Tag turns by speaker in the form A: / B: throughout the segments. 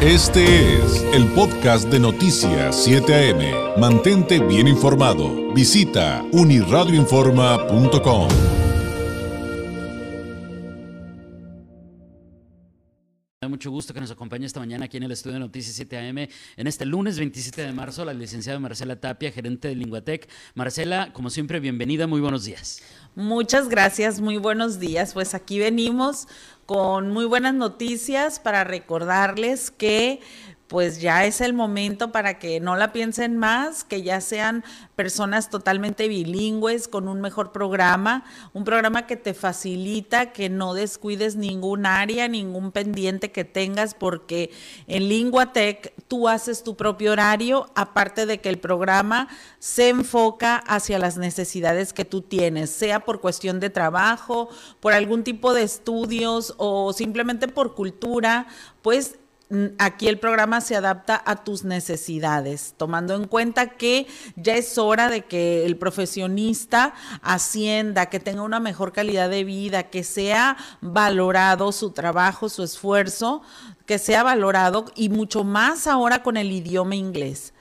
A: Este es el podcast de Noticias 7 AM. Mantente bien informado. Visita uniradioinforma.com.
B: Me da mucho gusto que nos acompañe esta mañana aquí en el estudio de Noticias 7 AM. En este lunes 27 de marzo, la licenciada Marcela Tapia, gerente de Linguatec. Marcela, como siempre, bienvenida, muy buenos días.
C: Muchas gracias, muy buenos días. Pues aquí venimos con muy buenas noticias para recordarles que pues ya es el momento para que no la piensen más, que ya sean personas totalmente bilingües con un mejor programa, un programa que te facilita que no descuides ningún área, ningún pendiente que tengas, porque en Linguatec tú haces tu propio horario, aparte de que el programa se enfoca hacia las necesidades que tú tienes, sea por cuestión de trabajo, por algún tipo de estudios o simplemente por cultura, pues aquí el programa se adapta a tus necesidades, tomando en cuenta que ya es hora de que el profesionista ascienda, que tenga una mejor calidad de vida, que sea valorado su trabajo, su esfuerzo, que sea valorado y mucho más ahora con el idioma inglés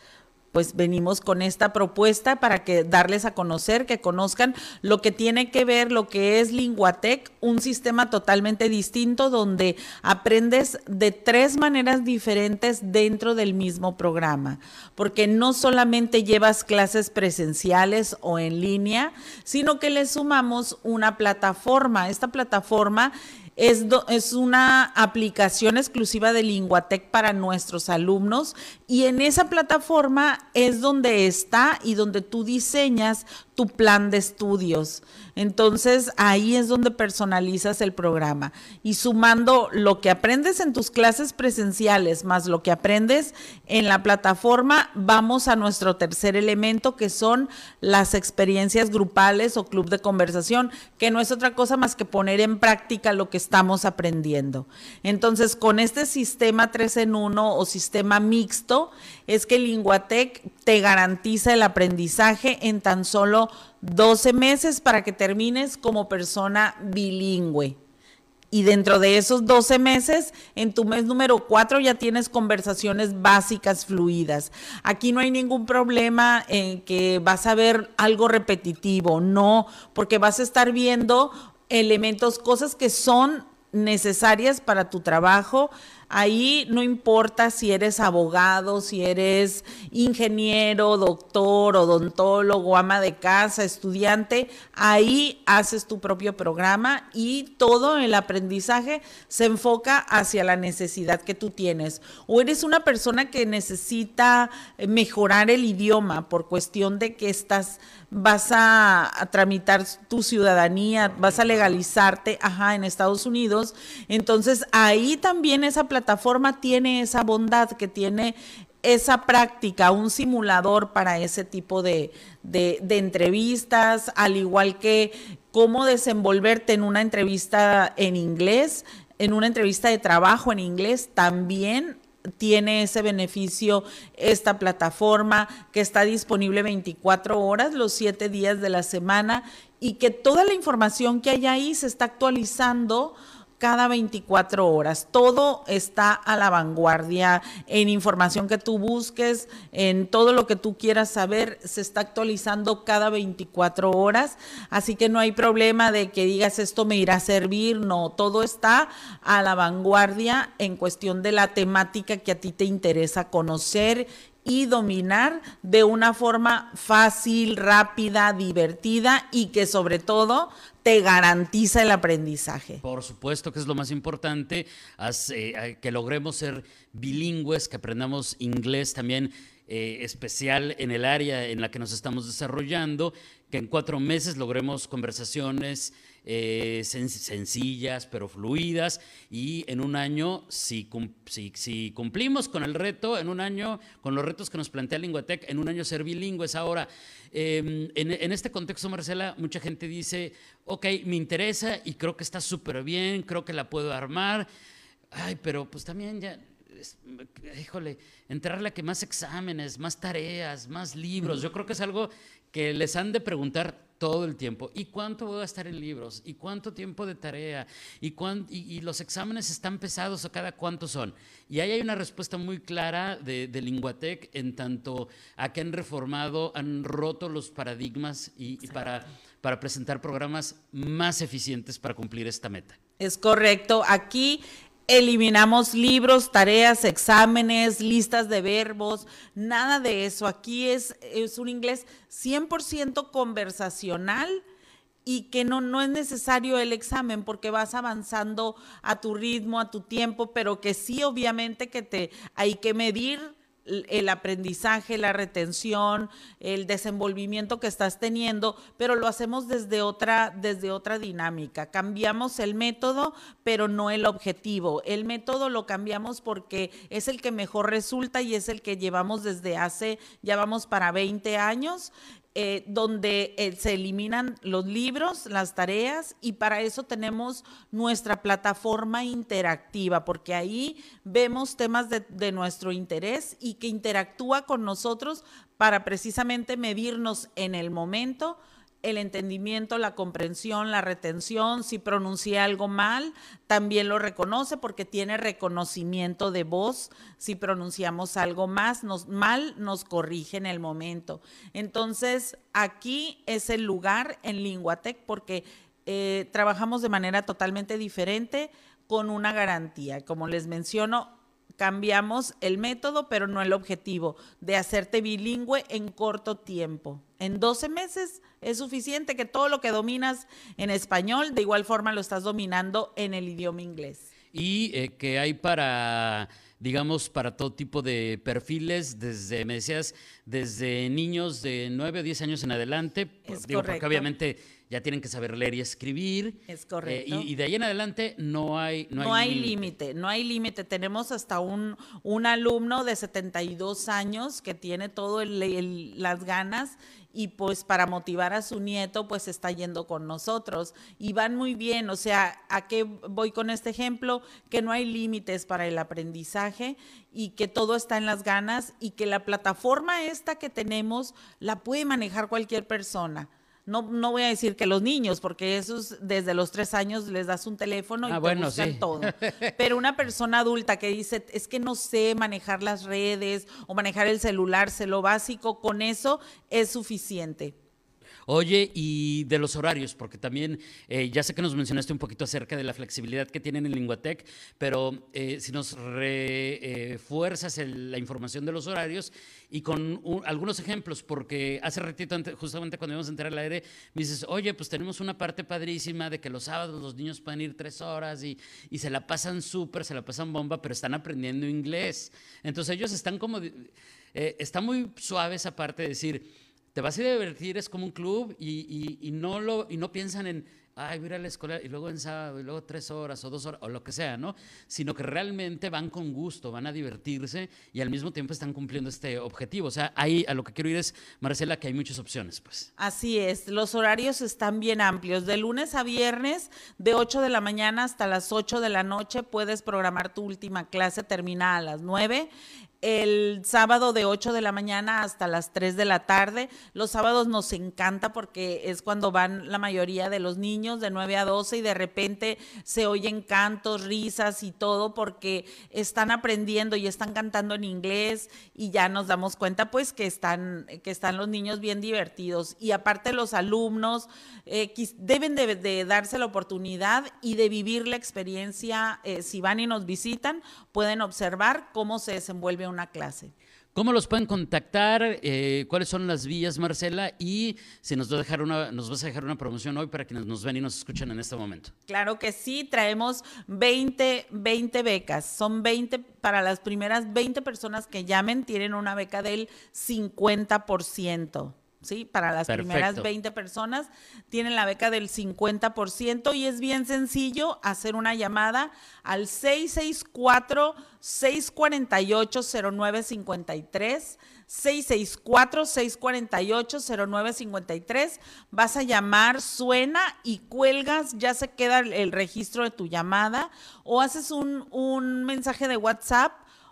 C: pues venimos con esta propuesta para que darles a conocer, que conozcan lo que tiene que ver, lo que es Linguatec, un sistema totalmente distinto donde aprendes de tres maneras diferentes dentro del mismo programa, porque no solamente llevas clases presenciales o en línea, sino que le sumamos una plataforma. Esta plataforma es, es, una aplicación exclusiva de Linguatec para nuestros alumnos y en esa plataforma es donde está y donde tú diseñas tu plan de estudios. Entonces ahí es donde personalizas el programa y sumando lo que aprendes en tus clases presenciales más lo que aprendes en la plataforma, vamos a nuestro tercer elemento que son las experiencias grupales o club de conversación, que no es otra cosa más que poner en práctica lo que estamos aprendiendo. Entonces con este sistema 3 en 1 o sistema mixto es que Linguatec te garantiza el aprendizaje en tan solo 12 meses para que termines como persona bilingüe. Y dentro de esos 12 meses, en tu mes número 4 ya tienes conversaciones básicas fluidas. Aquí no hay ningún problema en que vas a ver algo repetitivo, no, porque vas a estar viendo elementos, cosas que son necesarias para tu trabajo. Ahí no importa si eres abogado, si eres ingeniero, doctor, odontólogo, ama de casa, estudiante, ahí haces tu propio programa y todo el aprendizaje se enfoca hacia la necesidad que tú tienes. O eres una persona que necesita mejorar el idioma por cuestión de que estás vas a, tramitar tu ciudadanía, vas a legalizarte, ajá, en Estados Unidos. Entonces ahí también esa plataforma tiene esa bondad que tiene esa práctica, un simulador para ese tipo de, de, entrevistas, al igual que cómo desenvolverte en una entrevista en inglés, en una entrevista de trabajo en inglés, también tiene ese beneficio esta plataforma que está disponible 24 horas, los 7 días de la semana y que toda la información que hay ahí se está actualizando cada 24 horas. Todo está a la vanguardia en información que tú busques, en todo lo que tú quieras saber, se está actualizando cada 24 horas. Así que no hay problema de que digas esto me irá a servir. No, todo está a la vanguardia en cuestión de la temática que a ti te interesa conocer y dominar de una forma fácil, rápida, divertida y que sobre todo te garantiza el aprendizaje.
B: Por supuesto que es lo más importante, eh, que logremos ser bilingües, que aprendamos inglés también eh, especial en el área en la que nos estamos desarrollando, que en cuatro meses logremos conversaciones eh, sencillas pero fluidas y en un año, si, si, cumplimos con el reto, en un año, con los retos que nos plantea Linguatec, en un año ser bilingües. Ahora, em, en, en, este contexto, Marcela, mucha gente dice, ok, me interesa y creo que está súper bien, creo que la puedo armar, ay, pero pues también ya híjole, entrarle a que más exámenes, más tareas, más libros. Yo creo que es algo que les han de preguntar todo el tiempo. ¿Y cuánto voy a estar en libros? ¿Y cuánto tiempo de tarea? ¿Y, y, los exámenes están pesados o cada cuánto son? Y ahí hay una respuesta muy clara de, de Linguatec en tanto a que han reformado, han roto los paradigmas y, y para, para presentar programas más eficientes para cumplir esta meta.
C: Es correcto. Aquí eliminamos libros, tareas, exámenes, listas de verbos, nada de eso. Aquí es, es un inglés 100% conversacional y que no, no es necesario el examen porque vas avanzando a tu ritmo, a tu tiempo, pero que sí obviamente que te hay que medir el aprendizaje, la retención, el desenvolvimiento que estás teniendo, pero lo hacemos desde otra, desde otra dinámica. Cambiamos el método, pero no el objetivo. El método lo cambiamos porque es el que mejor resulta y es el que llevamos desde hace, ya vamos para 20 años eh, donde eh, se eliminan los libros, las tareas, y para eso tenemos nuestra plataforma interactiva, porque ahí vemos temas de, de nuestro interés y que interactúa con nosotros para precisamente medirnos en el momento el entendimiento, la comprensión, la retención. Si pronuncié algo mal, también lo reconoce porque tiene reconocimiento de voz. Si pronunciamos algo más, nos, mal, nos corrige en el momento. Entonces, aquí es el lugar en Linguatec porque eh, trabajamos de manera totalmente diferente con una garantía. Como les menciono, cambiamos el método, pero no el objetivo, de hacerte bilingüe en corto tiempo. En 12 meses es suficiente que todo lo que dominas en español, de igual forma lo estás dominando en el idioma inglés.
B: Y eh, que hay para digamos, para todo tipo de perfiles, desde, me decías, desde niños de 9 o 10 años en adelante,
C: es digo,
B: porque obviamente ya tienen que saber leer y escribir.
C: Es eh, correcto.
B: y, de ahí en adelante no hay
C: No, hay límite, no hay límite. Tenemos hasta un, un alumno de 72 años que tiene todo las ganas y pues para motivar a su nieto pues está yendo con nosotros y van muy bien, o sea, ¿a qué voy con este ejemplo? Que no hay límites para el aprendizaje y que todo está en las ganas y que la plataforma esta que tenemos la puede manejar cualquier persona no, no voy a decir que los niños, porque esos desde los tres años les das un teléfono y ah, te buscan todo. Pero una persona adulta que dice, es que no sé manejar las redes o manejar el celular, sé lo básico, con eso es suficiente.
B: Oye, y de los horarios, porque también eh, ya sé que nos mencionaste un poquito acerca de la flexibilidad que tienen en Linguatec, pero eh, si nos refuerzas la información de los horarios y con algunos ejemplos, porque hace ratito, justamente cuando íbamos a entrar al aire, me dices, oye, pues tenemos una parte padrísima de que los sábados los niños pueden ir tres horas y, y se la pasan súper, se la pasan bomba, pero están aprendiendo inglés. Entonces ellos están como, eh, está muy suave esa parte de decir, te vas a divertir, es como un club y, no, lo, y no piensan en, ay, voy a ir a la escuela y luego en sábado y luego tres horas o dos horas o lo que sea, ¿no? Sino que realmente van con gusto, van a divertirse y al mismo tiempo están cumpliendo este objetivo. O sea, ahí a lo que quiero ir es, Marcela, que hay muchas opciones, pues.
C: Así es, los horarios están bien amplios. De lunes a viernes, de 8 de la mañana hasta las 8 de la noche, puedes programar tu última clase, termina a las 9 el sábado de 8 de la mañana hasta las 3 de la tarde. Los sábados nos encanta porque es cuando van la mayoría de los niños de 9 a 12 y de repente se oyen cantos, risas y todo porque están aprendiendo y están cantando en inglés y ya nos damos cuenta pues que están, que están los niños bien divertidos. Y aparte los alumnos eh, deben de, darse la oportunidad y de vivir la experiencia. Eh, si van y nos visitan, pueden observar cómo se desenvuelve una clase.
B: ¿Cómo los pueden contactar? Eh, ¿Cuáles son las vías, Marcela? Y si nos, va a dejar una, nos vas a dejar una promoción hoy para quienes nos ven y nos escuchan en este momento.
C: Claro que sí, traemos 20, 20 becas. Son 20 para las primeras 20 personas que llamen, tienen una beca del 50%. ¿Sí? Para las primeras 20 personas tienen la beca del 50% y es bien sencillo hacer una llamada al 664-648-0953. 664-648-0953. Vas a llamar, suena y cuelgas, ya se queda el registro de tu llamada o haces un, un mensaje de WhatsApp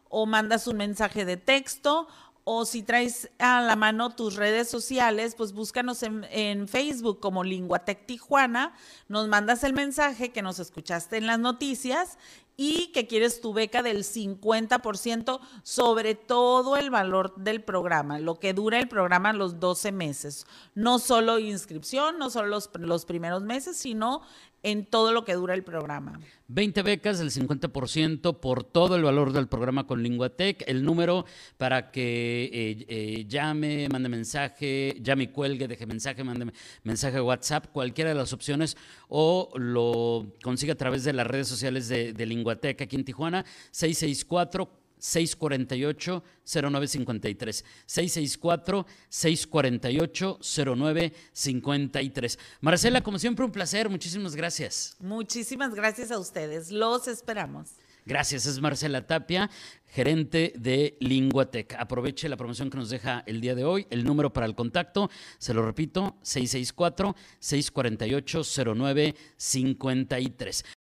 C: o mandas un mensaje de texto o si traes a la mano tus redes sociales, pues búscanos en, Facebook como Linguatec Tijuana, nos mandas el mensaje que nos escuchaste en las noticias y que quieres tu beca del 50% sobre todo el valor del programa, lo que dura el programa los 12 meses. No solo inscripción, no solo los, los primeros meses, sino en todo lo que dura el programa.
B: 20 becas del 50% por todo el valor del programa con Linguatec. El número para que eh, eh, llame, mande mensaje, llame y cuelgue, deje mensaje, mande mensaje WhatsApp, cualquiera de las opciones, o lo consiga a través de las redes sociales de, de Linguatec aquí en Tijuana, 664 648-0953. 664-648-0953. Marcela, como siempre, un placer. Muchísimas gracias.
C: Muchísimas gracias a ustedes. Los esperamos.
B: Gracias, es Marcela Tapia, gerente de Linguatec. Aproveche la promoción que nos deja el día de hoy. El número para el contacto, se lo repito, 664-648-0953.